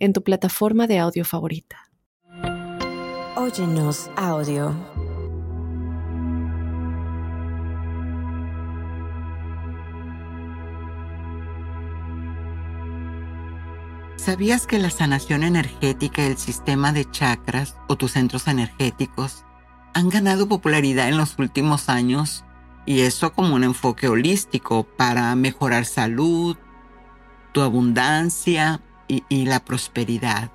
en tu plataforma de audio favorita. Óyenos audio. ¿Sabías que la sanación energética y el sistema de chakras o tus centros energéticos han ganado popularidad en los últimos años? Y eso como un enfoque holístico para mejorar salud, tu abundancia y, la prosperidad.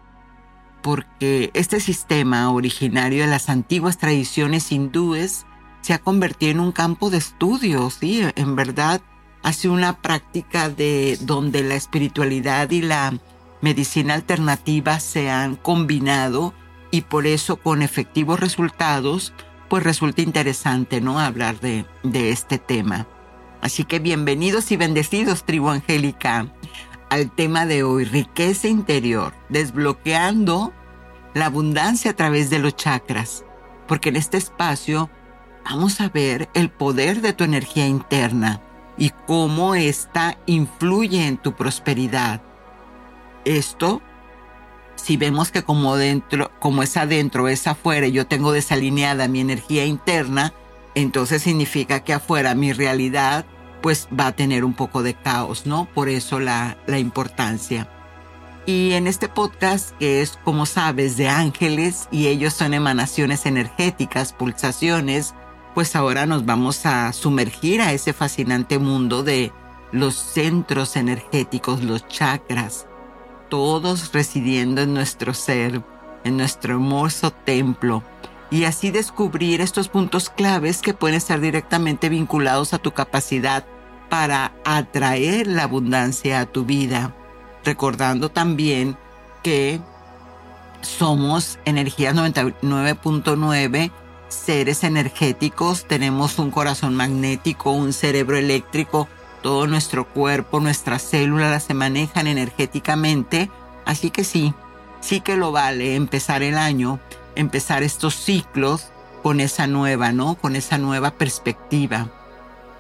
Porque este sistema originario de las antiguas tradiciones hindúes se ha convertido en un campo de estudio, ¿sí? En verdad, hace una práctica de donde la espiritualidad y la medicina alternativa se han combinado y por eso con efectivos resultados, pues resulta interesante, ¿no? Hablar de, de este tema. Así que bienvenidos y bendecidos, tribu angélica, al tema de hoy, riqueza interior, desbloqueando la abundancia a través de los chakras, porque en este espacio vamos a ver el poder de tu energía interna y cómo ésta influye en tu prosperidad. Esto, si vemos que como dentro, como es adentro, es afuera, yo tengo desalineada mi energía interna, entonces significa que afuera mi realidad pues va a tener un poco de caos, ¿no? Por eso la, la importancia. Y en este podcast, que es, como sabes, de ángeles y ellos son emanaciones energéticas, pulsaciones, pues ahora nos vamos a sumergir a ese fascinante mundo de los centros energéticos, los chakras, todos residiendo en nuestro ser, en nuestro hermoso templo, y así descubrir estos puntos claves que pueden estar directamente vinculados a tu capacidad para atraer la abundancia a tu vida, recordando también que somos energía 99.9 seres energéticos, tenemos un corazón magnético, un cerebro eléctrico, todo nuestro cuerpo, nuestras células se manejan energéticamente, así que sí, sí que lo vale empezar el año, empezar estos ciclos con esa nueva, ¿no? Con esa nueva perspectiva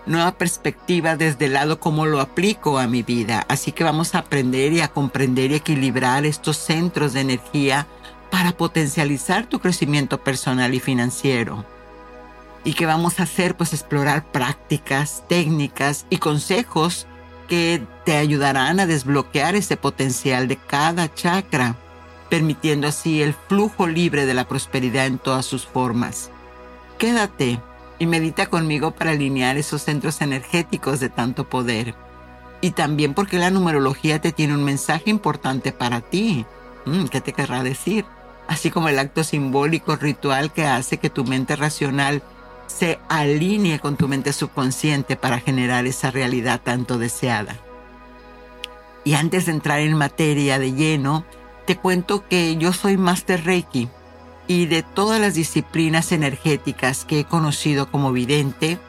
nueva perspectiva desde el lado cómo lo aplico a mi vida. Así que vamos a aprender y a comprender y equilibrar estos centros de energía para potencializar tu crecimiento personal y financiero. Y que vamos a hacer pues explorar prácticas, técnicas y consejos que te ayudarán a desbloquear ese potencial de cada chakra, permitiendo así el flujo libre de la prosperidad en todas sus formas. Quédate y medita conmigo para alinear esos centros energéticos de tanto poder. Y también porque la numerología te tiene un mensaje importante para ti. Mm, ¿Qué te querrá decir? Así como el acto simbólico ritual que hace que tu mente racional se alinee con tu mente subconsciente para generar esa realidad tanto deseada. Y antes de entrar en materia de lleno, te cuento que yo soy Master Reiki y de todas las disciplinas energéticas que he conocido como vidente,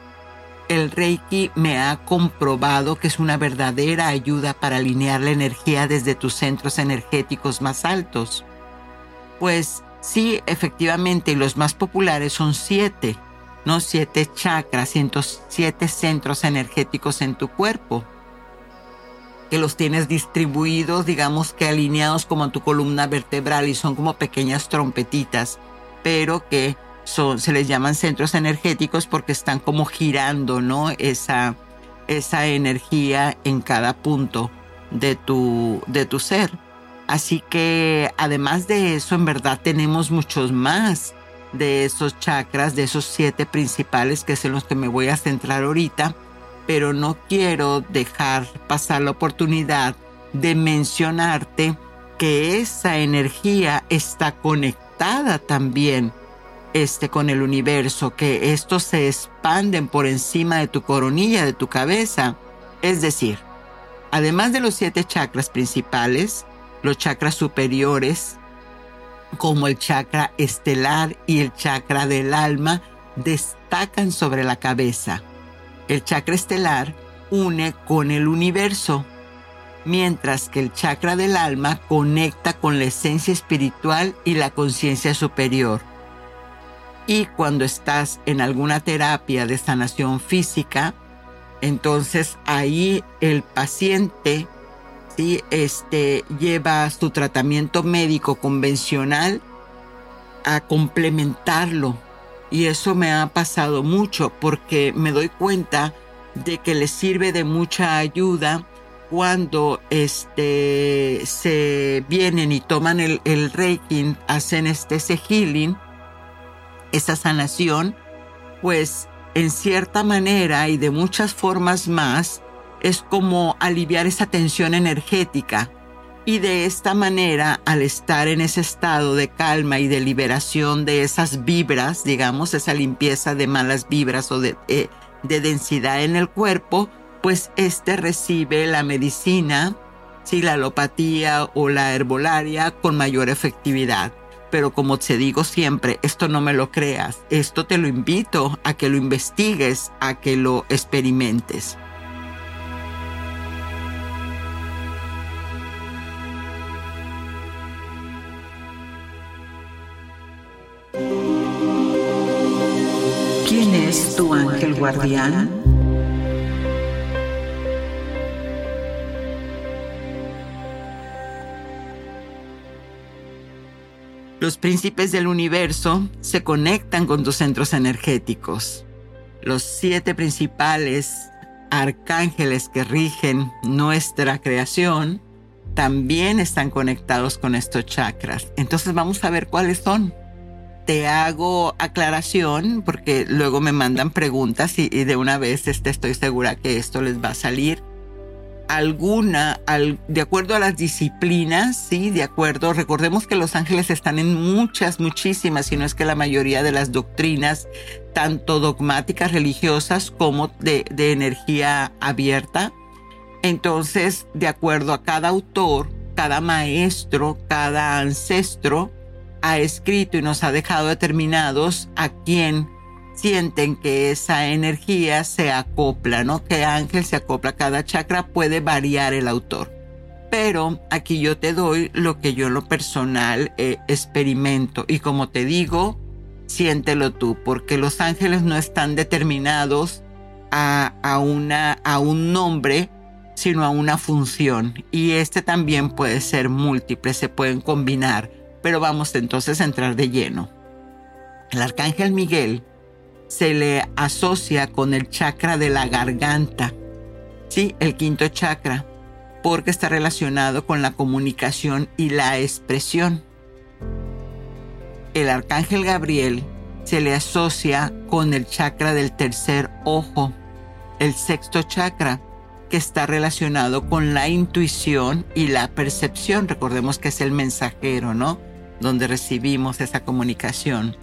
el Reiki me ha comprobado que es una verdadera ayuda para alinear la energía desde tus centros energéticos más altos. Pues sí, efectivamente, los más populares son siete, no siete chakras, siete centros energéticos en tu cuerpo que los tienes distribuidos, digamos que alineados como en tu columna vertebral y son como pequeñas trompetitas, pero que son, se les llaman centros energéticos porque están como girando, ¿no? Esa, esa energía en cada punto de tu, de tu ser. Así que además de eso, en verdad tenemos muchos más de esos chakras, de esos siete principales que es en los que me voy a centrar ahorita pero no quiero dejar pasar la oportunidad de mencionarte que esa energía está conectada también este, con el universo, que estos se expanden por encima de tu coronilla, de tu cabeza. Es decir, además de los siete chakras principales, los chakras superiores como el chakra estelar y el chakra del alma destacan sobre la cabeza. El chakra estelar une con el universo, mientras que el chakra del alma conecta con la esencia espiritual y la conciencia superior. Y cuando estás en alguna terapia de sanación física, entonces ahí el paciente ¿sí? este, lleva su tratamiento médico convencional a complementarlo. Y eso me ha pasado mucho porque me doy cuenta de que le sirve de mucha ayuda cuando este, se vienen y toman el, el reiki, hacen este ese healing, esa sanación, pues en cierta manera y de muchas formas más, es como aliviar esa tensión energética. Y de esta manera, al estar en ese estado de calma y de liberación de esas vibras, digamos, esa limpieza de malas vibras o de, eh, de densidad en el cuerpo, pues este recibe la medicina, si la alopatía o la herbolaria con mayor efectividad pero como te digo siempre, esto no me lo creas, esto te lo invito a que lo investigues, a que lo experimentes. ¿Quién es tu ángel guardián? Los príncipes del universo se conectan con tus centros energéticos. Los siete principales arcángeles que rigen nuestra creación también están conectados con estos chakras. Entonces vamos a ver cuáles son. Te hago aclaración porque luego me mandan preguntas y, de una vez este, estoy segura que esto les va a salir alguna, de acuerdo a las disciplinas, sí, de acuerdo, recordemos que los ángeles están en muchas, muchísimas, si no es que la mayoría de las doctrinas, tanto dogmáticas religiosas como de, de energía abierta. Entonces, de acuerdo a cada autor, cada maestro, cada ancestro, ha escrito y nos ha dejado determinados a quién sienten que esa energía se acopla, ¿no? Que ángel se acopla. Cada chakra puede variar el autor. Pero aquí yo te doy lo que yo en lo personal eh, experimento. Y como te digo, siéntelo tú, porque los ángeles no están determinados a, a, una, a un nombre, sino a una función. Y este también puede ser múltiple, se pueden combinar. Pero vamos entonces a entrar de lleno. El arcángel Miguel se le asocia con el chakra de la garganta, sí, el quinto chakra, porque está relacionado con la comunicación y la expresión. El arcángel Gabriel se le asocia con el chakra del tercer ojo, el sexto chakra, que está relacionado con la intuición y la percepción. Recordemos que es el mensajero, ¿no? Donde recibimos esa comunicación.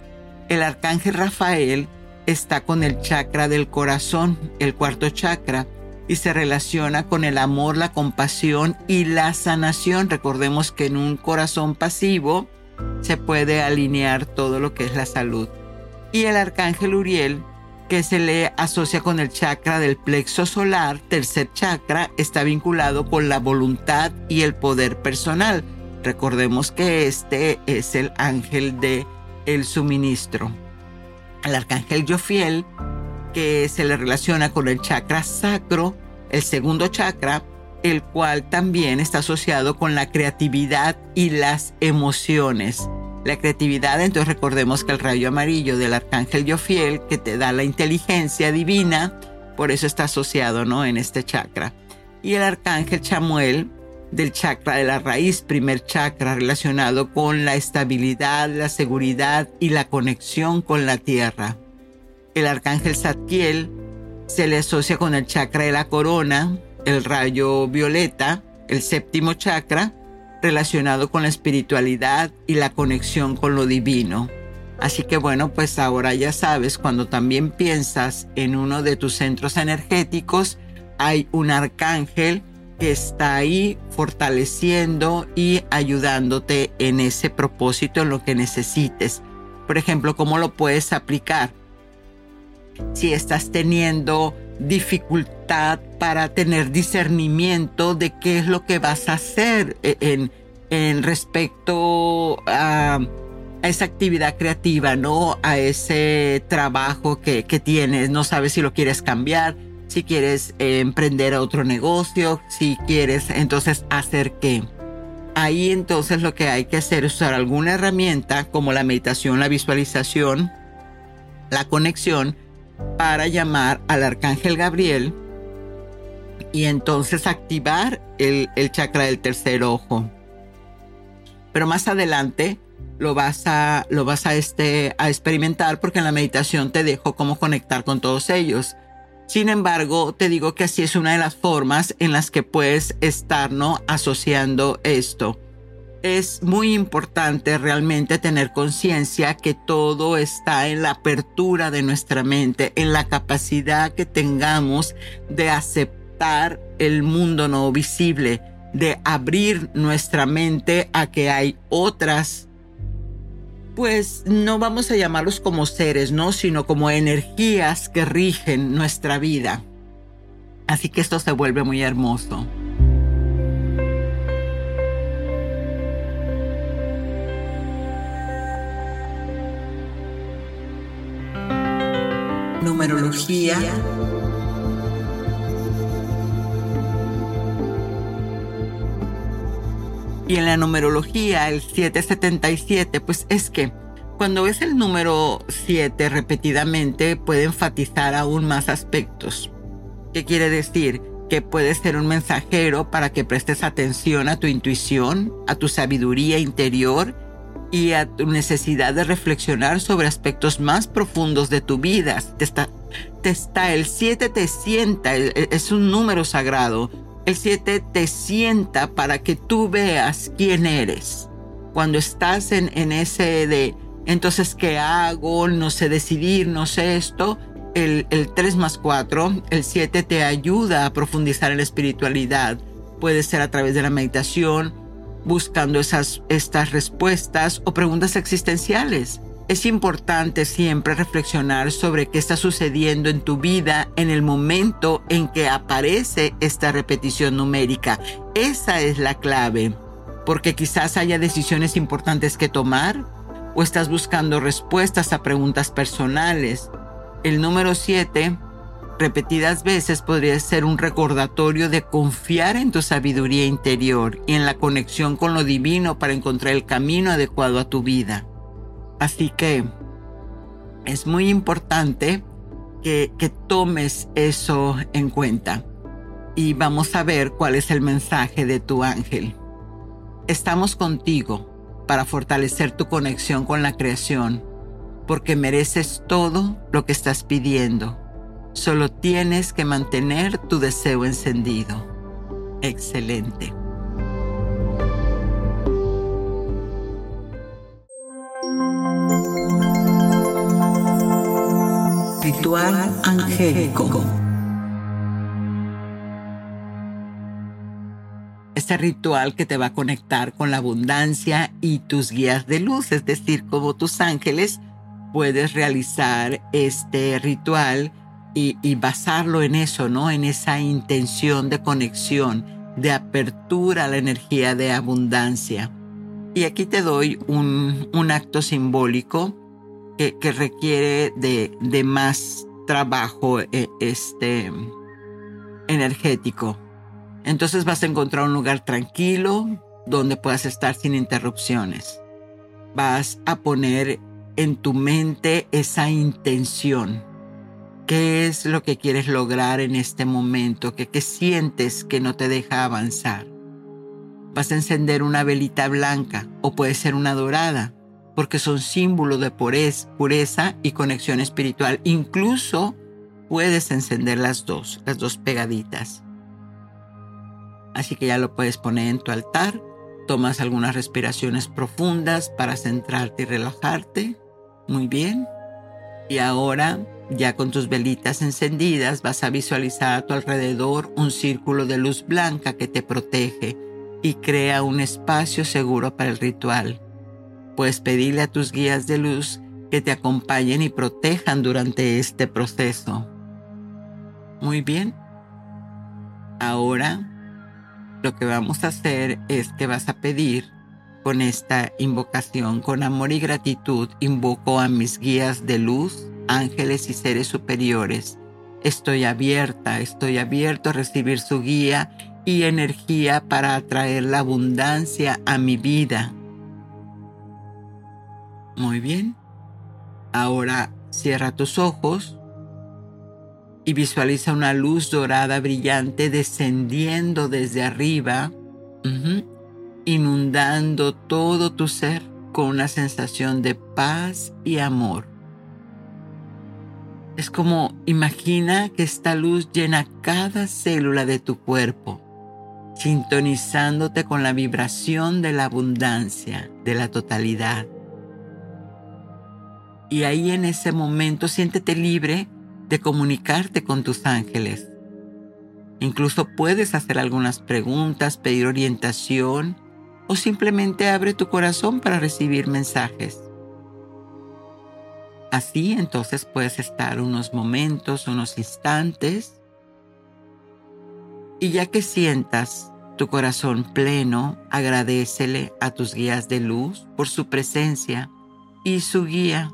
El arcángel Rafael está con el chakra del corazón, el cuarto chakra, y se relaciona con el amor, la compasión y la sanación. Recordemos que en un corazón pasivo se puede alinear todo lo que es la salud. Y el arcángel Uriel, que se le asocia con el chakra del plexo solar, tercer chakra, está vinculado con la voluntad y el poder personal. Recordemos que este es el ángel de el suministro al arcángel Jofiel, que se le relaciona con el chakra sacro, el segundo chakra, el cual también está asociado con la creatividad y las emociones. La creatividad, entonces recordemos que el rayo amarillo del arcángel Jofiel, que te da la inteligencia divina, por eso está asociado ¿no? en este chakra. Y el arcángel Chamuel, del chakra de la raíz, primer chakra relacionado con la estabilidad, la seguridad y la conexión con la tierra. El arcángel Zadkiel se le asocia con el chakra de la corona, el rayo violeta, el séptimo chakra, relacionado con la espiritualidad y la conexión con lo divino. Así que bueno, pues ahora ya sabes, cuando también piensas en uno de tus centros energéticos, hay un arcángel está ahí fortaleciendo y ayudándote en ese propósito, en lo que necesites. Por ejemplo, ¿cómo lo puedes aplicar? Si estás teniendo dificultad para tener discernimiento de qué es lo que vas a hacer e, en, en respecto a, esa actividad creativa, ¿no? A ese trabajo que, que tienes, no sabes si lo quieres cambiar, si quieres eh, emprender otro negocio, si quieres entonces hacer qué. Ahí entonces lo que hay que hacer es usar alguna herramienta como la meditación, la visualización, la conexión para llamar al arcángel Gabriel y entonces activar el, el chakra del tercer ojo. Pero más adelante lo vas a, lo vas a, este, a experimentar porque en la meditación te dejo cómo conectar con todos ellos. Sin embargo, te digo que así es una de las formas en las que puedes estar ¿no? asociando esto. Es muy importante realmente tener conciencia que todo está en la apertura de nuestra mente, en la capacidad que tengamos de aceptar el mundo no visible, de abrir nuestra mente a que hay otras pues no vamos a llamarlos como seres, ¿no? Sino como energías que rigen nuestra vida. Así que esto se vuelve muy hermoso. Numerología. Y en la numerología, el 777, pues es que cuando ves el número 7 repetidamente puede enfatizar aún más aspectos. ¿Qué quiere decir? Que puede ser un mensajero para que prestes atención a tu intuición, a tu sabiduría interior y a tu necesidad de reflexionar sobre aspectos más profundos de tu vida. Te está, te está el 7 te sienta, es un número sagrado el 7 te sienta para que tú veas quién eres. Cuando estás en, en ese de, entonces, ¿qué hago? No sé decidir, no sé esto. El, el 3 más 4, el 7 te ayuda a profundizar en la espiritualidad. Puede ser a través de la meditación, buscando esas, estas respuestas o preguntas existenciales. Es importante siempre reflexionar sobre qué está sucediendo en tu vida en el momento en que aparece esta repetición numérica. Esa es la clave, porque quizás haya decisiones importantes que tomar o estás buscando respuestas a preguntas personales. El número 7, repetidas veces, podría ser un recordatorio de confiar en tu sabiduría interior y en la conexión con lo divino para encontrar el camino adecuado a tu vida. Así que es muy importante que, tomes eso en cuenta. Y vamos a ver cuál es el mensaje de tu ángel. Estamos contigo para fortalecer tu conexión con la creación, porque mereces todo lo que estás pidiendo. Solo tienes que mantener tu deseo encendido. Excelente. Ritual angélico. Este ritual que te va a conectar con la abundancia y tus guías de luz, es decir, como tus ángeles, puedes realizar este ritual y, basarlo en eso, ¿no? En esa intención de conexión, de apertura a la energía de abundancia. Y aquí te doy un, un acto simbólico que, requiere de, más trabajo eh, este, energético. Entonces vas a encontrar un lugar tranquilo donde puedas estar sin interrupciones. Vas a poner en tu mente esa intención. ¿Qué es lo que quieres lograr en este momento? ¿Qué, qué sientes que no te deja avanzar? Vas a encender una velita blanca o puede ser una dorada porque son símbolos de pureza y conexión espiritual. Incluso puedes encender las dos, las dos pegaditas. Así que ya lo puedes poner en tu altar. Tomas algunas respiraciones profundas para centrarte y relajarte. Muy bien. Y ahora Ya con tus velitas encendidas vas a visualizar a tu alrededor un círculo de luz blanca que te protege y crea un espacio seguro para el ritual. Puedes pedirle a tus guías de luz que te acompañen y protejan durante este proceso. Muy bien. Ahora lo que vamos a hacer es que vas a pedir con esta invocación, con amor y gratitud, invoco a mis guías de luz, ángeles y seres superiores. Estoy abierta, estoy abierto a recibir su guía y energía para atraer la abundancia a mi vida. Muy bien. Ahora cierra tus ojos y visualiza una luz dorada brillante descendiendo desde arriba, inundando todo tu ser con una sensación de paz y amor. Es como imagina que esta luz llena cada célula de tu cuerpo, sintonizándote con la vibración de la abundancia, de la totalidad. Y ahí en ese momento siéntete libre de comunicarte con tus ángeles. Incluso puedes hacer algunas preguntas, pedir orientación o simplemente abre tu corazón para recibir mensajes. Así entonces puedes estar unos momentos, unos instantes y ya que sientas tu corazón pleno, agradecele a tus guías de luz por su presencia y su guía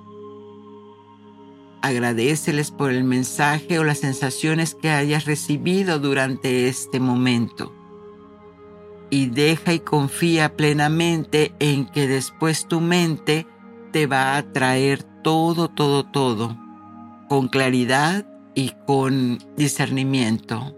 Agradeceles por el mensaje o las sensaciones que hayas recibido durante este momento. Y deja y confía plenamente en que después tu mente te va a traer todo, todo, todo, con claridad y con discernimiento.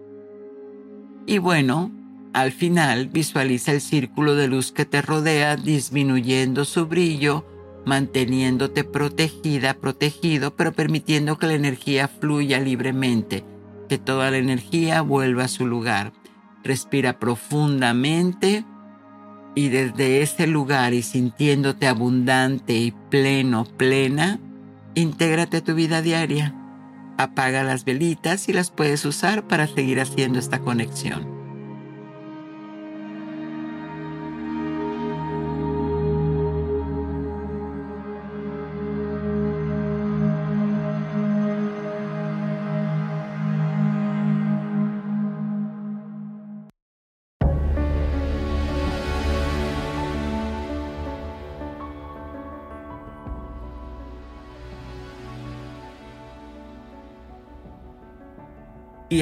Y bueno, al final visualiza el círculo de luz que te rodea disminuyendo su brillo manteniéndote protegida, protegido, pero permitiendo que la energía fluya libremente, que toda la energía vuelva a su lugar. Respira profundamente y desde ese lugar y sintiéndote abundante y pleno, plena, intégrate a tu vida diaria. Apaga las velitas y las puedes usar para seguir haciendo esta conexión.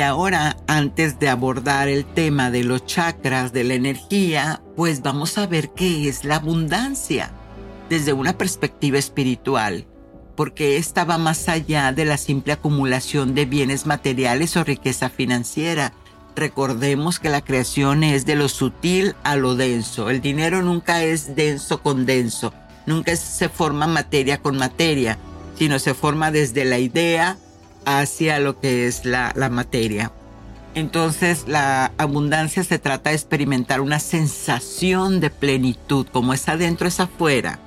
Y ahora, antes de abordar el tema de los chakras, de la energía, pues vamos a ver qué es la abundancia desde una perspectiva espiritual, porque esta va más allá de la simple acumulación de bienes materiales o riqueza financiera. Recordemos que la creación es de lo sutil a lo denso. El dinero nunca es denso con denso, nunca se forma materia con materia, sino se forma desde la idea, hacia lo que es la, materia. Entonces la abundancia se trata de experimentar una sensación de plenitud, como es adentro es afuera.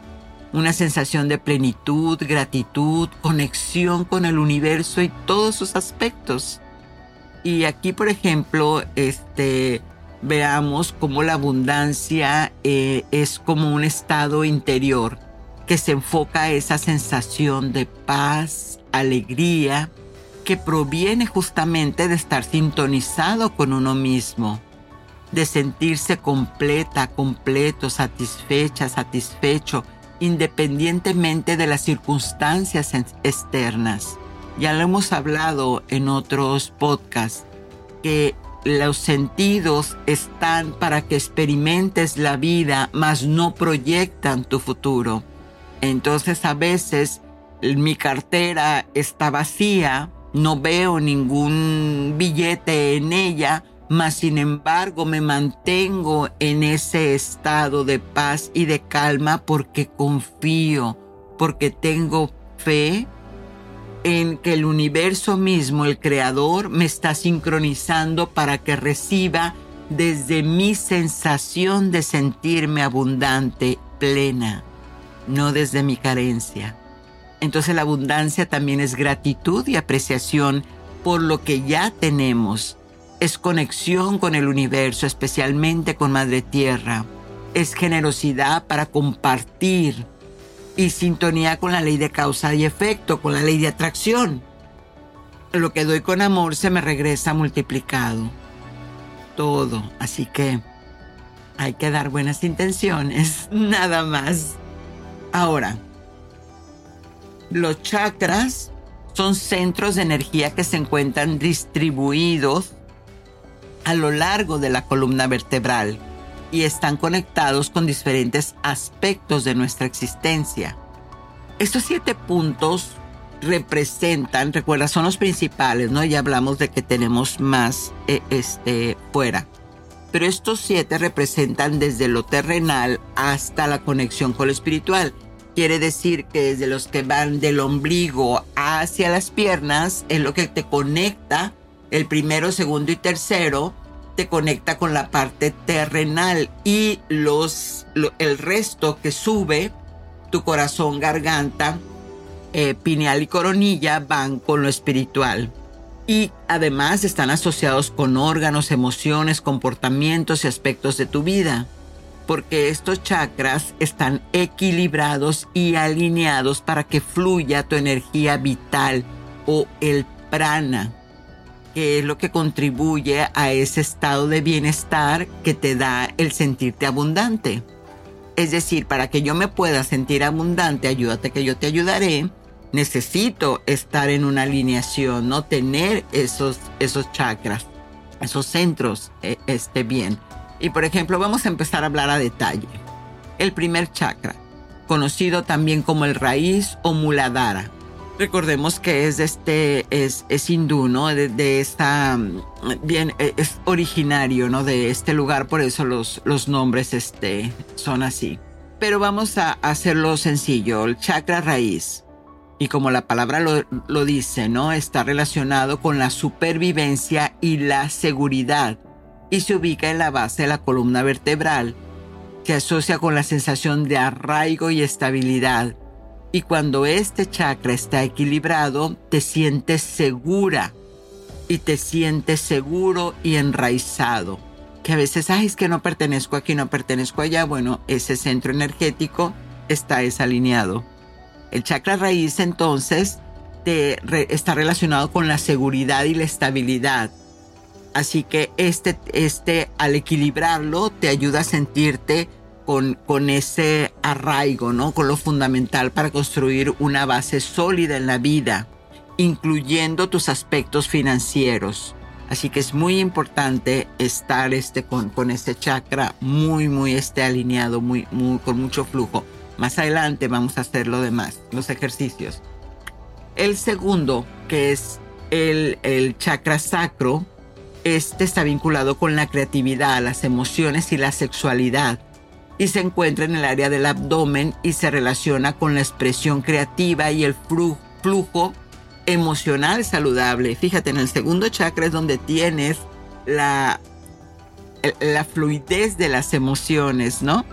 Una sensación de plenitud, gratitud, conexión con el universo y todos sus aspectos. Y aquí, por ejemplo, este, veamos cómo la abundancia eh, es como un estado interior que se enfoca a esa sensación de paz, alegría, que proviene justamente de estar sintonizado con uno mismo, de sentirse completa, completo, satisfecha, satisfecho, independientemente de las circunstancias externas. Ya lo hemos hablado en otros podcasts, que los sentidos están para que experimentes la vida, mas no proyectan tu futuro. Entonces a veces mi cartera está vacía no veo ningún billete en ella, mas sin embargo me mantengo en ese estado de paz y de calma porque confío, porque tengo fe en que el universo mismo, el creador, me está sincronizando para que reciba desde mi sensación de sentirme abundante, plena, no desde mi carencia. Entonces la abundancia también es gratitud y apreciación por lo que ya tenemos. Es conexión con el universo, especialmente con Madre Tierra. Es generosidad para compartir y sintonía con la ley de causa y efecto, con la ley de atracción. Lo que doy con amor se me regresa multiplicado. Todo. Así que hay que dar buenas intenciones, nada más. Ahora, los chakras son centros de energía que se encuentran distribuidos a lo largo de la columna vertebral y están conectados con diferentes aspectos de nuestra existencia. Estos siete puntos representan, recuerda, son los principales, ¿no? Ya hablamos de que tenemos más eh, este, fuera. Pero estos siete representan desde lo terrenal hasta la conexión con lo espiritual. Quiere decir que desde los que van del ombligo hacia las piernas es lo que te conecta, el primero, segundo y tercero, te conecta con la parte terrenal y los, el resto que sube, tu corazón, garganta, eh, pineal y coronilla van con lo espiritual. Y además están asociados con órganos, emociones, comportamientos y aspectos de tu vida porque estos chakras están equilibrados y alineados para que fluya tu energía vital o el prana, que es lo que contribuye a ese estado de bienestar que te da el sentirte abundante. Es decir, para que yo me pueda sentir abundante, ayúdate que yo te ayudaré, necesito estar en una alineación, no tener esos, esos chakras, esos centros eh, esté bien. Y por ejemplo, vamos a empezar a hablar a detalle. El primer chakra, conocido también como el raíz o muladhara. Recordemos que es este es, es hindú, ¿no? De, esta bien e, es originario, ¿no? De este lugar, por eso los, los nombres este, son así. Pero vamos a hacerlo sencillo. El chakra raíz, y como la palabra lo, lo dice, ¿no? Está relacionado con la supervivencia y la seguridad y se ubica en la base de la columna vertebral. Se asocia con la sensación de arraigo y estabilidad. Y cuando este chakra está equilibrado, te sientes segura y te sientes seguro y enraizado. Que a veces, ay, es que no pertenezco aquí, no pertenezco allá. Bueno, ese centro energético está desalineado. El chakra raíz entonces te, está relacionado con la seguridad y la estabilidad Así que este, este, al equilibrarlo, te ayuda a sentirte con, con ese arraigo, ¿no? Con lo fundamental para construir una base sólida en la vida, incluyendo tus aspectos financieros. Así que es muy importante estar este, con, con este chakra muy, muy este, alineado, muy, muy, con mucho flujo. Más adelante vamos a hacer lo demás, los ejercicios. El segundo, que es el, el chakra sacro, este está vinculado con la creatividad, las emociones y la sexualidad y se encuentra en el área del abdomen y se relaciona con la expresión creativa y el flujo emocional saludable. Fíjate, en el segundo chakra es donde tienes la, la fluidez de las emociones, ¿no?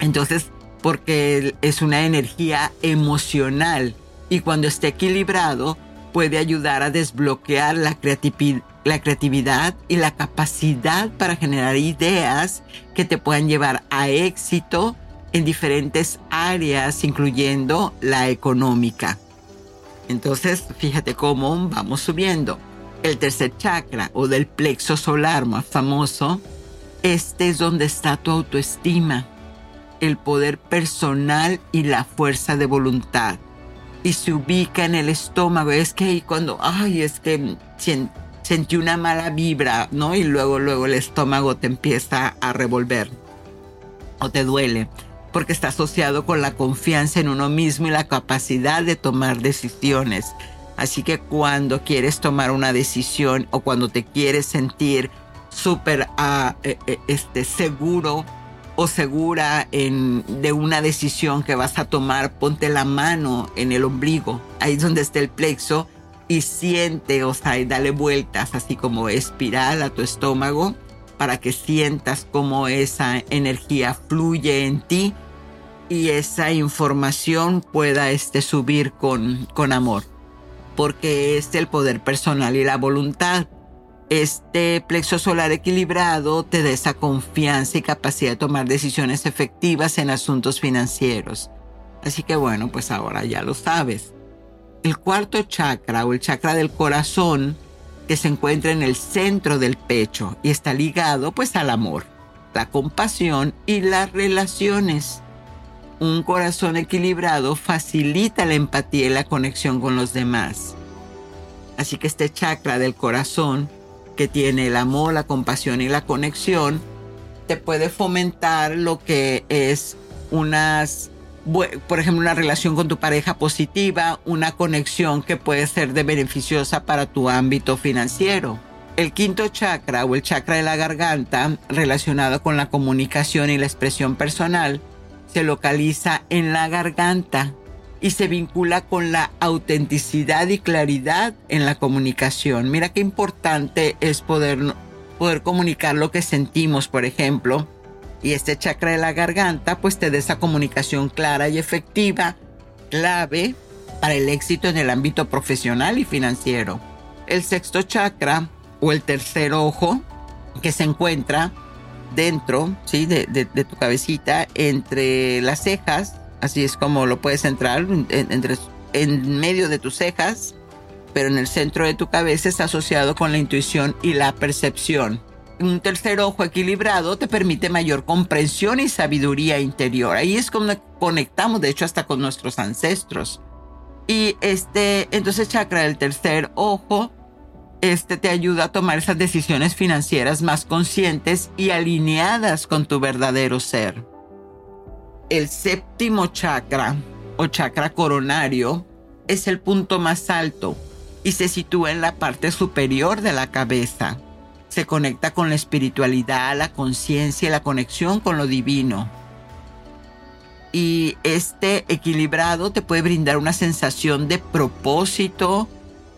Entonces, porque es una energía emocional y cuando esté equilibrado puede ayudar a desbloquear la creatividad la creatividad y la capacidad para generar ideas que te puedan llevar a éxito en diferentes áreas, incluyendo la económica. Entonces, fíjate cómo vamos subiendo. El tercer chakra o del plexo solar más famoso, este es donde está tu autoestima, el poder personal y la fuerza de voluntad. Y se ubica en el estómago. Es que ahí cuando, ay, es que sentí una mala vibra, ¿no? Y luego, luego el estómago te empieza a revolver o te duele, porque está asociado con la confianza en uno mismo y la capacidad de tomar decisiones. Así que cuando quieres tomar una decisión o cuando te quieres sentir súper uh, este, seguro o segura en, de una decisión que vas a tomar, ponte la mano en el ombligo, ahí donde está el plexo, y siente, o sea, dale vueltas así como espiral a tu estómago para que sientas cómo esa energía fluye en ti y esa información pueda este, subir con, con amor, porque es el poder personal y la voluntad. Este plexo solar equilibrado te da esa confianza y capacidad de tomar decisiones efectivas en asuntos financieros. Así que bueno, pues ahora ya lo sabes. El cuarto chakra o el chakra del corazón que se encuentra en el centro del pecho y está ligado pues al amor, la compasión y las relaciones. Un corazón equilibrado facilita la empatía y la conexión con los demás. Así que este chakra del corazón, que tiene el amor, la compasión y la conexión, te puede fomentar lo que es unas, por ejemplo, una relación con tu pareja positiva, una conexión que puede ser de beneficiosa para tu ámbito financiero. El quinto chakra o el chakra de la garganta, relacionado con la comunicación y la expresión personal, se localiza en la garganta y se vincula con la autenticidad y claridad en la comunicación. Mira qué importante es poder, poder comunicar lo que sentimos, por ejemplo. Y este chakra de la garganta pues te da esa comunicación clara y efectiva, clave para el éxito en el ámbito profesional y financiero. El sexto chakra o el tercer ojo que se encuentra dentro, ¿sí? De, tu cabecita, entre las cejas, así es como lo puedes entrar, entre, en medio de tus cejas, pero en el centro de tu cabeza está asociado con la intuición y la percepción. Un tercer ojo equilibrado te permite mayor comprensión y sabiduría interior. Ahí es como conectamos, de hecho, hasta con nuestros ancestros. Y este, entonces chakra del tercer ojo este te ayuda a tomar esas decisiones financieras más conscientes y alineadas con tu verdadero ser. El séptimo chakra o chakra coronario es el punto más alto y se sitúa en la parte superior de la cabeza. Se conecta con la espiritualidad, la conciencia y la conexión con lo divino. Y este equilibrado te puede brindar una sensación de propósito,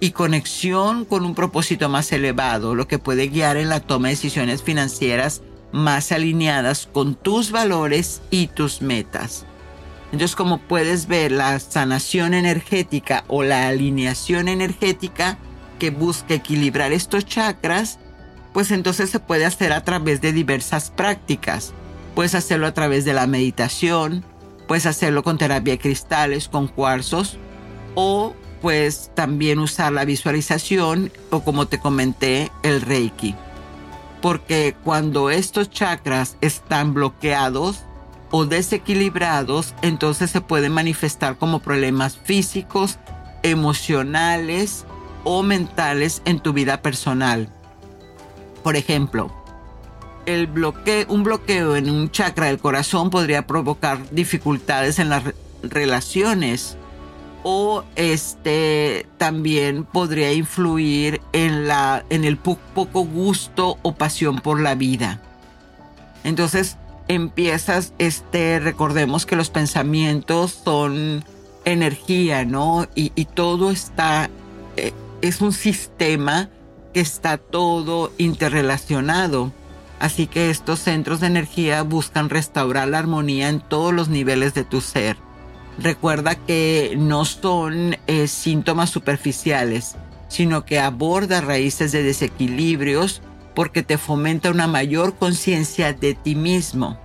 y conexión con un propósito más elevado, lo que puede guiar en la toma de decisiones financieras más alineadas con tus valores y tus metas. Entonces, como puedes ver, la sanación energética o la alineación energética que busca equilibrar estos chakras, pues entonces se puede hacer a través de diversas prácticas. Puedes hacerlo a través de la meditación, puedes hacerlo con terapia de cristales, con cuarzos o pues también usar la visualización o como te comenté, el Reiki. Porque cuando estos chakras están bloqueados o desequilibrados, entonces se pueden manifestar como problemas físicos, emocionales o mentales en tu vida personal. Por ejemplo, el un bloqueo en un chakra del corazón podría provocar dificultades en las relaciones o este también podría influir en la en el poco gusto o pasión por la vida. Entonces empiezas este recordemos que los pensamientos son energía, ¿no? Y, todo está eh, es un sistema que está todo interrelacionado. Así que estos centros de energía buscan restaurar la armonía en todos los niveles de tu ser. Recuerda que no son eh, síntomas superficiales, sino que aborda raíces de desequilibrios porque te fomenta una mayor conciencia de ti mismo.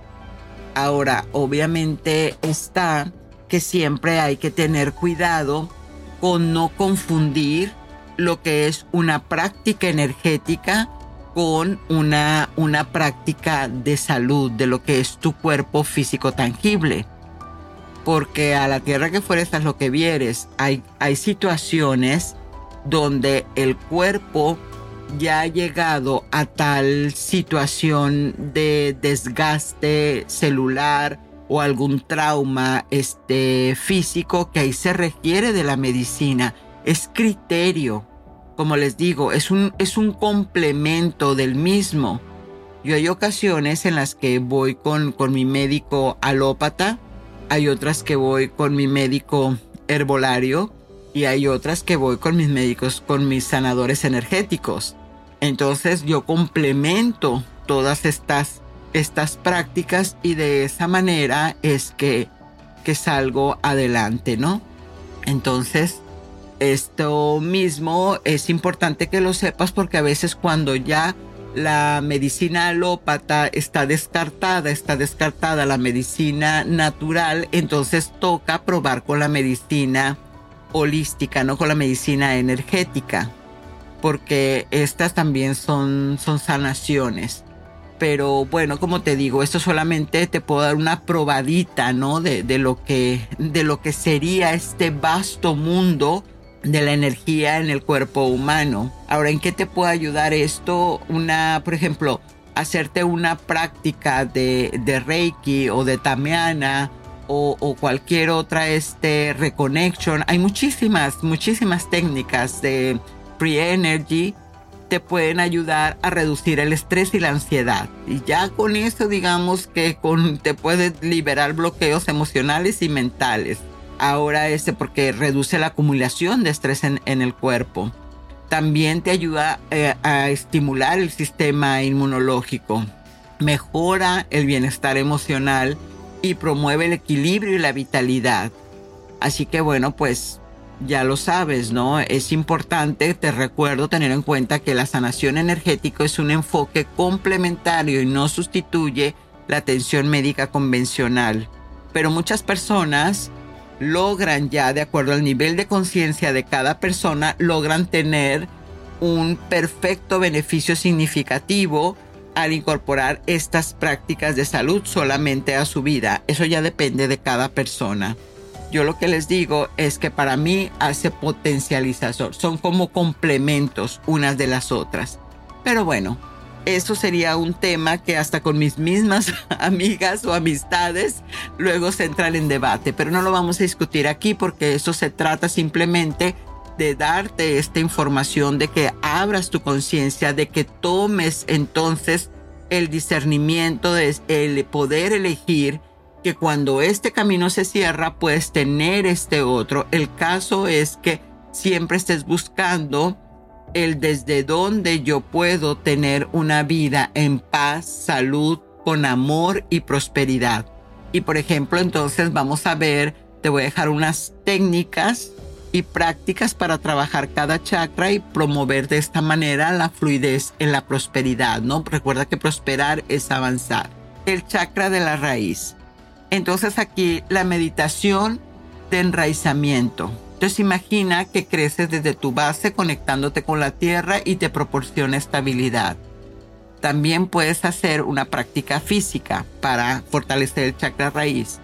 Ahora, obviamente está que siempre hay que tener cuidado con no confundir lo que es una práctica energética con una, una práctica de salud, de lo que es tu cuerpo físico tangible porque a la tierra que fueres lo que vieres. Hay, hay situaciones donde el cuerpo ya ha llegado a tal situación de desgaste celular o algún trauma este, físico que ahí se requiere de la medicina. Es criterio, como les digo, es un, es un complemento del mismo. Yo hay ocasiones en las que voy con, con mi médico alópata hay otras que voy con mi médico herbolario y hay otras que voy con mis médicos, con mis sanadores energéticos. Entonces yo complemento todas estas, estas prácticas y de esa manera es que que salgo adelante, ¿no? Entonces, esto mismo es importante que lo sepas porque a veces cuando ya la medicina alópata está descartada, está descartada la medicina natural, entonces toca probar con la medicina holística, no con la medicina energética, porque estas también son, son sanaciones. Pero bueno, como te digo, esto solamente te puedo dar una probadita, ¿no? De, de, lo, que, de lo que sería este vasto mundo de la energía en el cuerpo humano. Ahora, ¿en qué te puede ayudar esto? Una, por ejemplo, hacerte una práctica de, de Reiki o de Tameana o, o, cualquier otra este reconnection. Hay muchísimas, muchísimas técnicas de pre-energy te pueden ayudar a reducir el estrés y la ansiedad. Y ya con eso digamos que con, te puedes liberar bloqueos emocionales y mentales ahora este porque reduce la acumulación de estrés en, el cuerpo. También te ayuda eh, a estimular el sistema inmunológico, mejora el bienestar emocional y promueve el equilibrio y la vitalidad. Así que bueno, pues ya lo sabes, ¿no? Es importante, te recuerdo, tener en cuenta que la sanación energética es un enfoque complementario y no sustituye la atención médica convencional. Pero muchas personas logran ya, de acuerdo al nivel de conciencia de cada persona, logran tener un perfecto beneficio significativo al incorporar estas prácticas de salud solamente a su vida. Eso ya depende de cada persona. Yo lo que les digo es que para mí hace potencializador. Son como complementos unas de las otras. Pero bueno, eso sería un tema que hasta con mis mismas amigas o amistades luego se entran en debate, pero no lo vamos a discutir aquí porque eso se trata simplemente de darte esta información, de que abras tu conciencia, de que tomes entonces el discernimiento, de el poder elegir que cuando este camino se cierra puedes tener este otro. El caso es que siempre estés buscando el desde donde yo puedo tener una vida en paz, salud, con amor y prosperidad. Y por ejemplo, entonces vamos a ver, te voy a dejar unas técnicas y prácticas para trabajar cada chakra y promover de esta manera la fluidez en la prosperidad, ¿no? Recuerda que prosperar es avanzar. El chakra de la raíz. Entonces aquí la meditación de enraizamiento. Entonces imagina que creces desde tu base conectándote con la tierra y te proporciona estabilidad. También puedes hacer una práctica física para fortalecer el chakra raíz,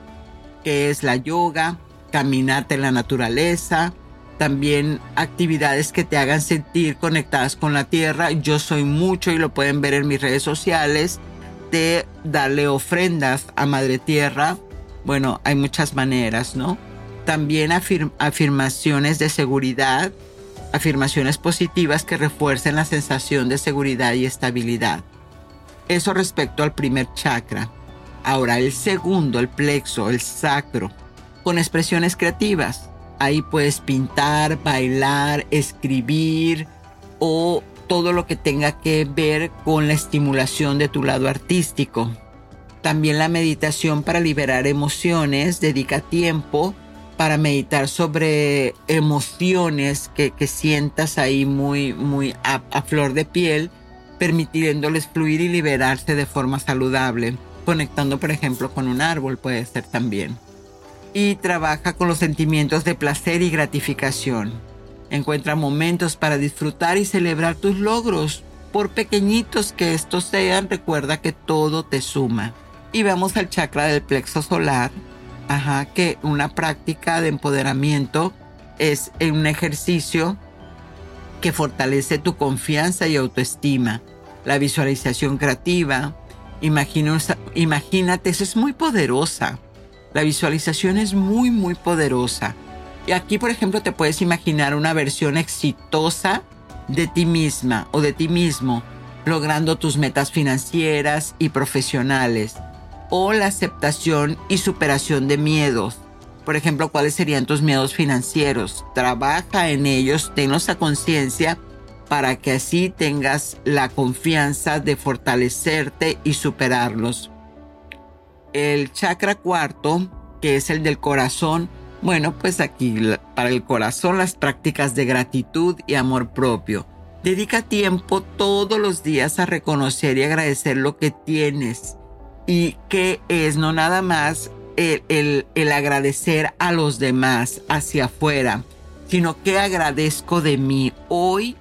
que es la yoga, caminarte en la naturaleza, también actividades que te hagan sentir conectadas con la tierra. Yo soy mucho y lo pueden ver en mis redes sociales de darle ofrendas a Madre Tierra. Bueno, hay muchas maneras, ¿no? También afirmaciones de seguridad, afirmaciones positivas que refuercen la sensación de seguridad y estabilidad. Eso respecto al primer chakra. Ahora el segundo, el plexo, el sacro, con expresiones creativas. Ahí puedes pintar, bailar, escribir o todo lo que tenga que ver con la estimulación de tu lado artístico. También la meditación para liberar emociones dedica tiempo para meditar sobre emociones que, sientas ahí muy, muy a, flor de piel, permitiéndoles fluir y liberarse de forma saludable, conectando por ejemplo con un árbol puede ser también. Y trabaja con los sentimientos de placer y gratificación. Encuentra momentos para disfrutar y celebrar tus logros. Por pequeñitos que estos sean, recuerda que todo te suma. Y vamos al chakra del plexo solar, Ajá, que una práctica de empoderamiento es un ejercicio que fortalece tu confianza y autoestima. La visualización creativa, imagínate, eso es muy poderosa. La visualización es muy, muy poderosa. Y aquí, por ejemplo, te puedes imaginar una versión exitosa de ti misma o de ti mismo, logrando tus metas financieras y profesionales o la aceptación y superación de miedos. Por ejemplo, ¿cuáles serían tus miedos financieros? Trabaja en ellos, tenlos a conciencia para que así tengas la confianza de fortalecerte y superarlos. El chakra cuarto que es el del corazón, bueno, pues aquí para el corazón las prácticas de gratitud y amor propio. Dedica tiempo todos los días a reconocer y agradecer lo que tienes y que es no nada más el, el, agradecer a los demás hacia afuera, sino que agradezco de mí. Hoy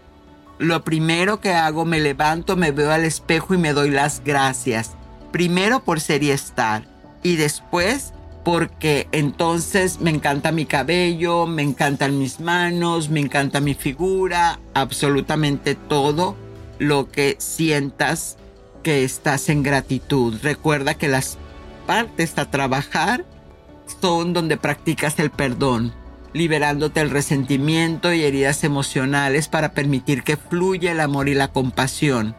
lo primero que hago, me levanto, me veo al espejo y me doy las gracias. Primero por ser y estar y después porque entonces me encanta mi cabello, me encantan mis manos, me encanta mi figura, absolutamente todo lo que sientas que estás en gratitud. Recuerda que las partes a trabajar son donde practicas el perdón, liberándote el resentimiento y heridas emocionales para permitir que fluya el amor y la compasión.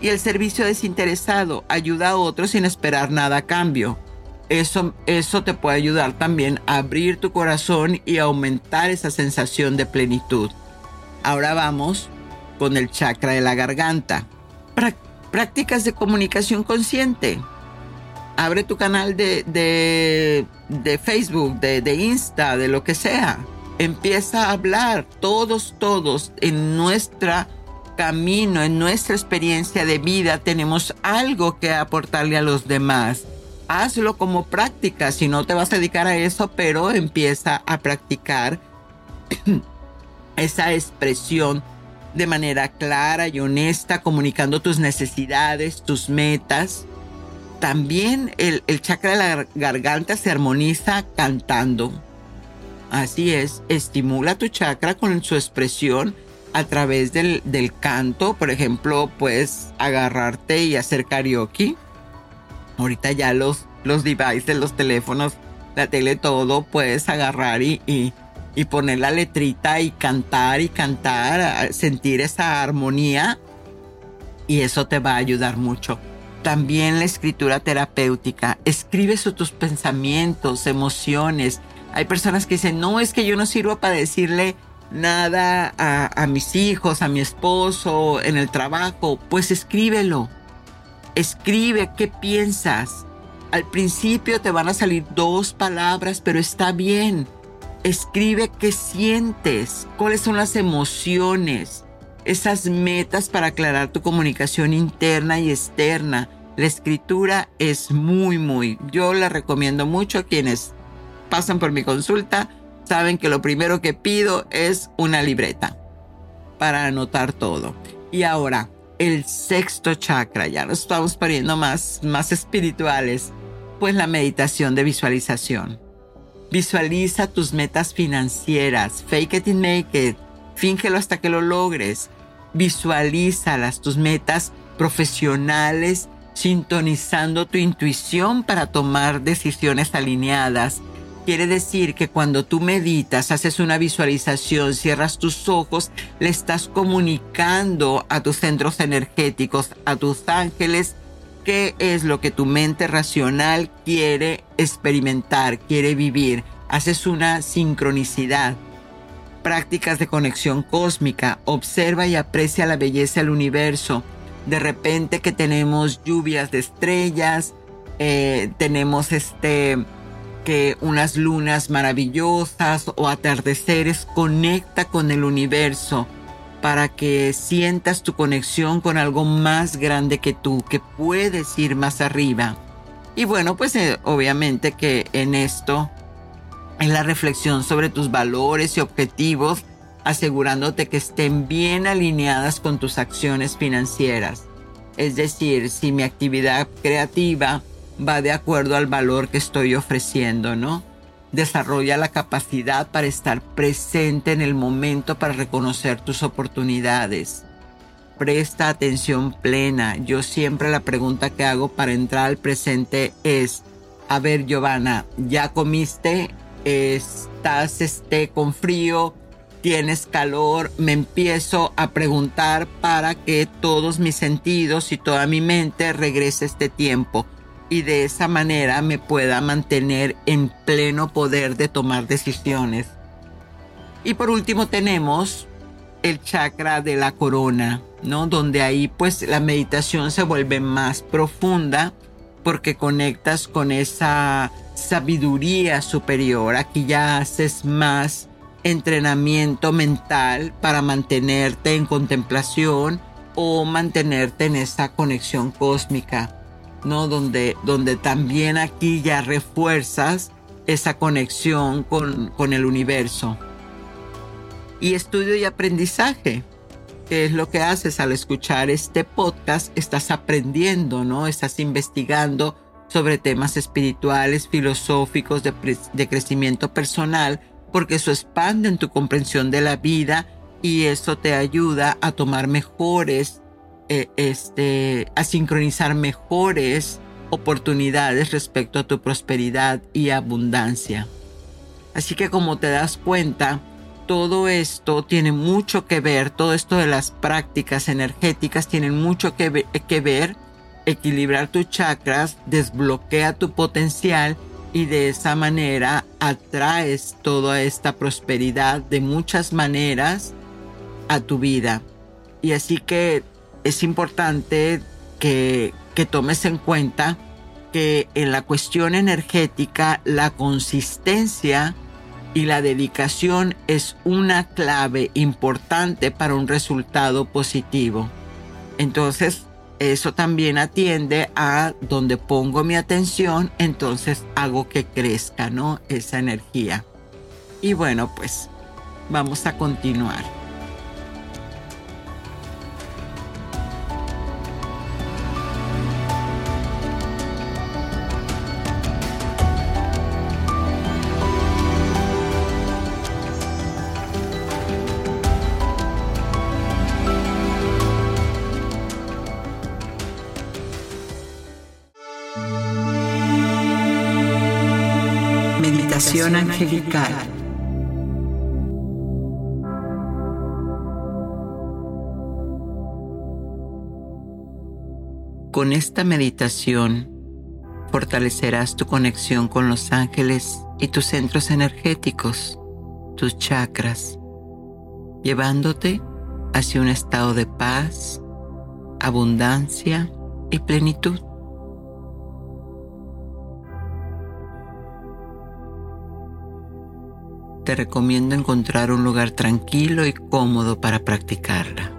Y el servicio desinteresado ayuda a otros sin esperar nada a cambio. Eso, eso te puede ayudar también a abrir tu corazón y aumentar esa sensación de plenitud. Ahora vamos con el chakra de la garganta. Prácticas de comunicación consciente abre tu canal de, de, Facebook, de, de Insta, de lo que sea. Empieza a hablar, todos, todos, en nuestra camino, en nuestra experiencia de vida, tenemos algo que aportarle a los demás. Hazlo como práctica, si no te vas a dedicar a eso, pero empieza a practicar esa expresión de manera clara y honesta, comunicando tus necesidades, tus metas, también el, chakra de la garganta se armoniza cantando. Así es, estimula tu chakra con su expresión a través del, canto. Por ejemplo, puedes agarrarte y hacer karaoke. Ahorita ya los, los devices, los teléfonos, la tele, todo, puedes agarrar y, y, y poner la letrita y cantar y cantar, sentir esa armonía. Y eso te va a ayudar mucho también la escritura terapéutica. Escribe tus pensamientos, emociones. Hay personas que dicen, no, es que yo no sirvo para decirle nada a, a mis hijos, a mi esposo, en el trabajo. Pues escríbelo. Escribe qué piensas. Al principio te van a salir dos palabras, pero está bien. Escribe qué sientes, cuáles son las emociones, esas metas para aclarar tu comunicación interna y externa. La escritura es muy, muy, yo la recomiendo mucho a quienes pasan por mi consulta. Saben que lo primero que pido es una libreta para anotar todo. Y ahora, el sexto chakra, ya nos estamos poniendo más, más espirituales, pues la meditación de visualización. Visualiza tus metas financieras, fake it and make it, fíngelo hasta que lo logres visualízalas, tus metas profesionales, sintonizando tu intuición para tomar decisiones alineadas. Quiere decir que cuando tú meditas, haces una visualización, cierras tus ojos, le estás comunicando a tus centros energéticos, a tus ángeles, qué es lo que tu mente racional quiere experimentar, quiere vivir. Haces una sincronicidad prácticas de conexión cósmica, observa y aprecia la belleza del universo. De repente que tenemos lluvias de estrellas, eh, tenemos este que unas lunas maravillosas o atardeceres, conecta con el universo para que sientas tu conexión con algo más grande que tú, que puedes ir más arriba. Y bueno, pues eh, obviamente que en esto en la reflexión sobre tus valores y objetivos, asegurándote que estén bien alineadas con tus acciones financieras. Es decir, si mi actividad creativa va de acuerdo al valor que estoy ofreciendo, ¿no? Desarrolla la capacidad para estar presente en el momento para reconocer tus oportunidades. Presta atención plena. Yo siempre la pregunta que hago para entrar al presente es, a ver Giovanna, ¿ya comiste? estás este, con frío, tienes calor, me empiezo a preguntar para que todos mis sentidos y toda mi mente regrese este tiempo y de esa manera me pueda mantener en pleno poder de tomar decisiones. Y por último tenemos el chakra de la corona, ¿no? Donde ahí pues la meditación se vuelve más profunda porque conectas con esa sabiduría superior. Aquí ya haces más entrenamiento mental para mantenerte en contemplación o mantenerte en esta conexión cósmica, ¿no? Donde, donde también aquí ya refuerzas esa conexión con, con el universo. Y estudio y aprendizaje, que es lo que haces al escuchar este podcast, estás aprendiendo, ¿no? Estás investigando sobre temas espirituales, filosóficos, de, crecimiento personal, porque eso expande en tu comprensión de la vida y eso te ayuda a tomar mejores, eh, este, a sincronizar mejores oportunidades respecto a tu prosperidad y abundancia. Así que como te das cuenta, todo esto tiene mucho que ver, todo esto de las prácticas energéticas tienen mucho que, que ver equilibrar tus chakras, desbloquea tu potencial y de esa manera atraes toda esta prosperidad de muchas maneras a tu vida. Y así que es importante que, que tomes en cuenta que en la cuestión energética la consistencia y la dedicación es una clave importante para un resultado positivo. Entonces, eso también atiende a donde pongo mi atención, entonces hago que crezca, ¿no? Esa energía. Y bueno, pues vamos a continuar. Con esta meditación fortalecerás tu conexión con los ángeles y tus centros energéticos, tus chakras, llevándote hacia un estado de paz, abundancia y plenitud. Te recomiendo encontrar un lugar tranquilo y cómodo para practicarla.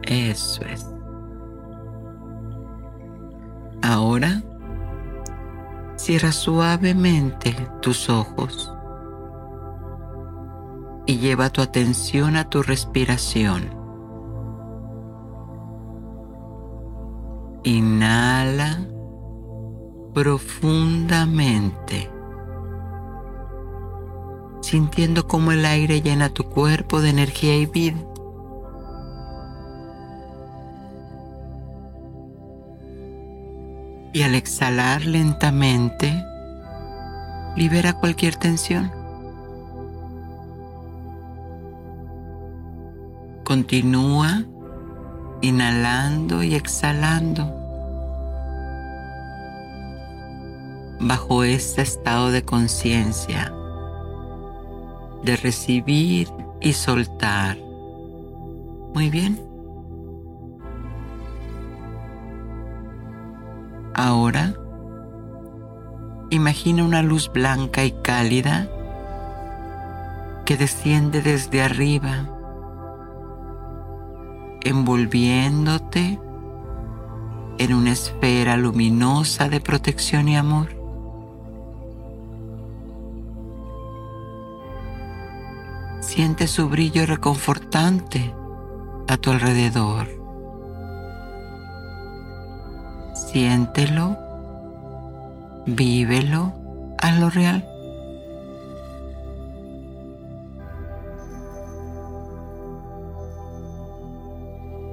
Eso es. Ahora, cierra suavemente tus ojos y lleva tu atención a tu respiración. Inhala profundamente sintiendo cómo el aire llena tu cuerpo de energía y vida. Y al exhalar lentamente, libera cualquier tensión. Continúa inhalando y exhalando bajo este estado de conciencia de recibir y soltar. Muy bien. Ahora, imagina una luz blanca y cálida que desciende desde arriba, envolviéndote en una esfera luminosa de protección y amor. Siente su brillo reconfortante a tu alrededor. Siéntelo, vívelo a lo real.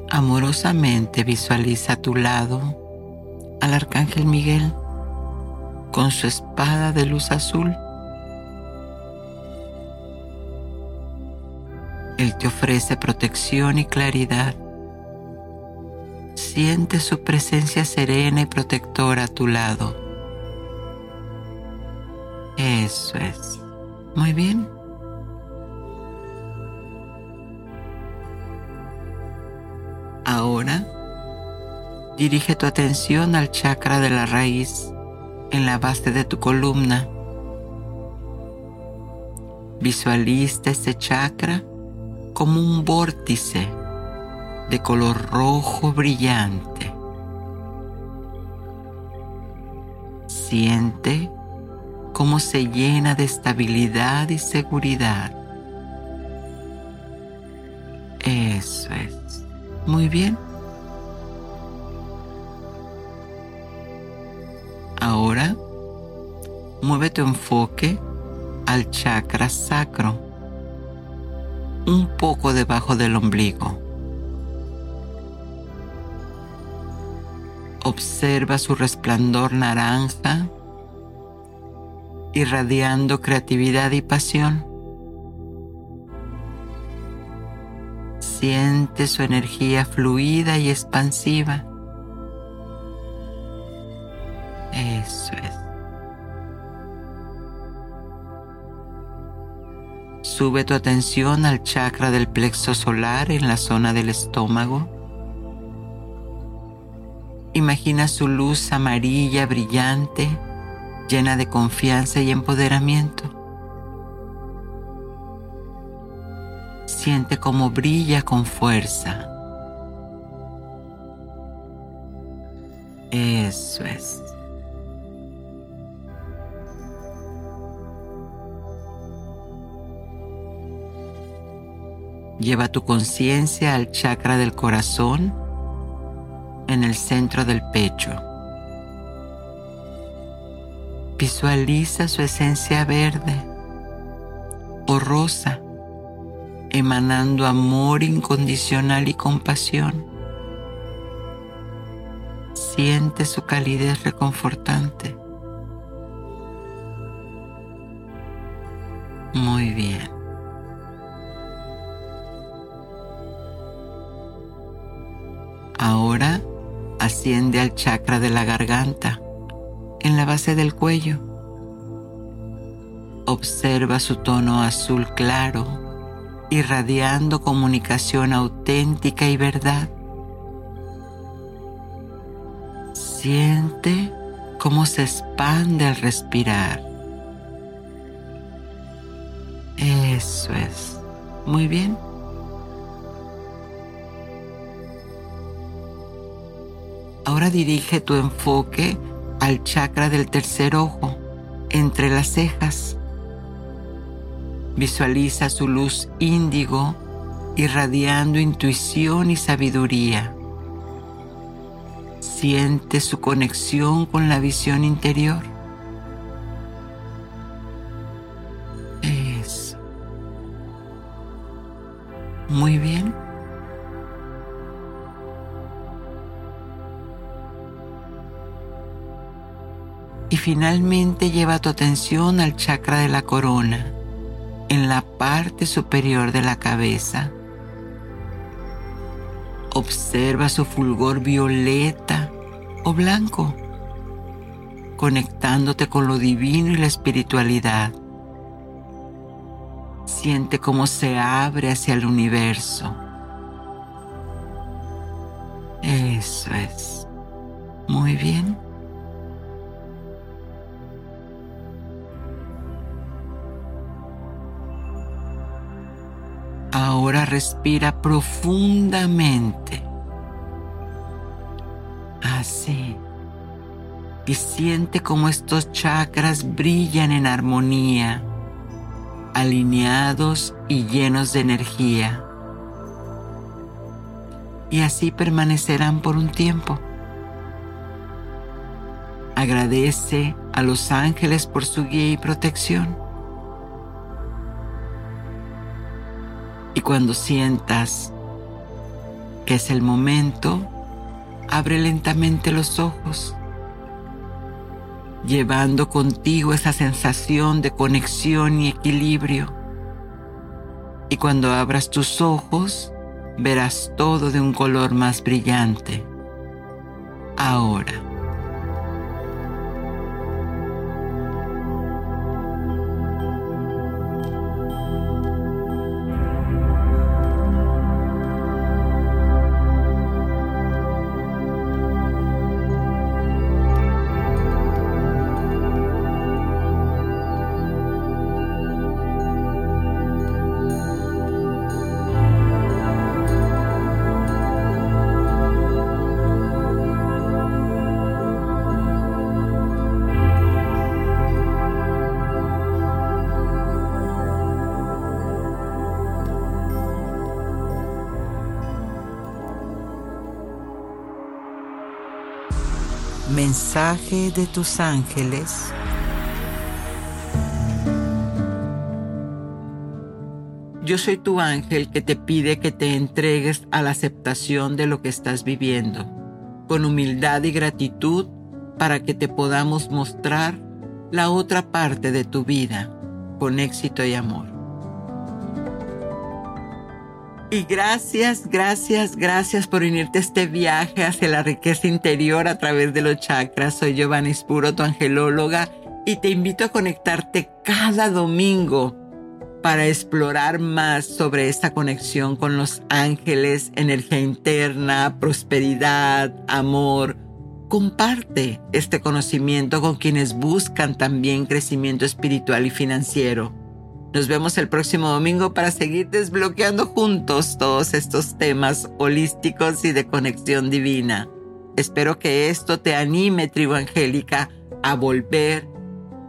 Amorosamente visualiza a tu lado al Arcángel Miguel con su espada de luz azul Él te ofrece protección y claridad. Siente su presencia serena y protectora a tu lado. Eso es. Muy bien. Ahora, Dirige tu atención al chakra de la raíz en la base de tu columna. Visualiza este chakra como un vórtice de color rojo brillante. Siente cómo se llena de estabilidad y seguridad. Eso es. Muy bien. Ahora, mueve tu enfoque al chakra sacro, un poco debajo del ombligo. Observa su resplandor naranja, irradiando creatividad y pasión. Siente su energía fluida y expansiva. Eso es. Sube tu atención al chakra del plexo solar en la zona del estómago. Imagina su luz amarilla brillante, llena de confianza y empoderamiento. Siente cómo brilla con fuerza. Eso es. Lleva tu conciencia al chakra del corazón en el centro del pecho. Visualiza su esencia verde o rosa, emanando amor incondicional y compasión. Siente su calidez reconfortante. Muy bien. Ahora asciende al chakra de la garganta, en la base del cuello. Observa su tono azul claro, irradiando comunicación auténtica y verdad. Siente cómo se expande al respirar. Eso es. Muy bien. Ahora dirige tu enfoque al chakra del tercer ojo, entre las cejas. Visualiza su luz índigo irradiando intuición y sabiduría. Siente su conexión con la visión interior. Eso. Muy bien. Finalmente lleva tu atención al chakra de la corona, en la parte superior de la cabeza. Observa su fulgor violeta o blanco, conectándote con lo divino y la espiritualidad. Siente cómo se abre hacia el universo. Eso es. Muy bien. Ahora respira profundamente. Así. Y siente como estos chakras brillan en armonía, alineados y llenos de energía. Y así permanecerán por un tiempo. Agradece a los ángeles por su guía y protección. Y cuando sientas que es el momento, abre lentamente los ojos, llevando contigo esa sensación de conexión y equilibrio. Y cuando abras tus ojos, verás todo de un color más brillante. Ahora. De tus ángeles. Yo soy tu ángel que te pide que te entregues a la aceptación de lo que estás viviendo, con humildad y gratitud para que te podamos mostrar la otra parte de tu vida, con éxito y amor. Y gracias, gracias, gracias por unirte a este viaje hacia la riqueza interior a través de los chakras. Soy Giovanni Spuro, tu angelóloga, y te invito a conectarte cada domingo para explorar más sobre esta conexión con los ángeles, energía interna, prosperidad, amor. Comparte este conocimiento con quienes buscan también crecimiento espiritual y financiero. Nos vemos el próximo domingo para seguir desbloqueando juntos todos estos temas holísticos y de conexión divina. Espero que esto te anime, tribu angélica, a volver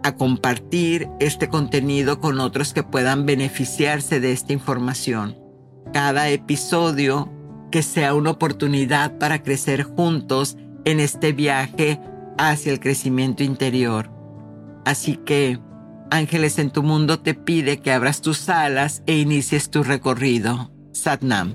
a compartir este contenido con otros que puedan beneficiarse de esta información. Cada episodio que sea una oportunidad para crecer juntos en este viaje hacia el crecimiento interior. Así que Ángeles en tu mundo te pide que abras tus alas e inicies tu recorrido. Satnam.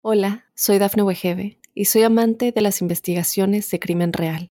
Hola, soy Dafne Wegebe y soy amante de las investigaciones de crimen real.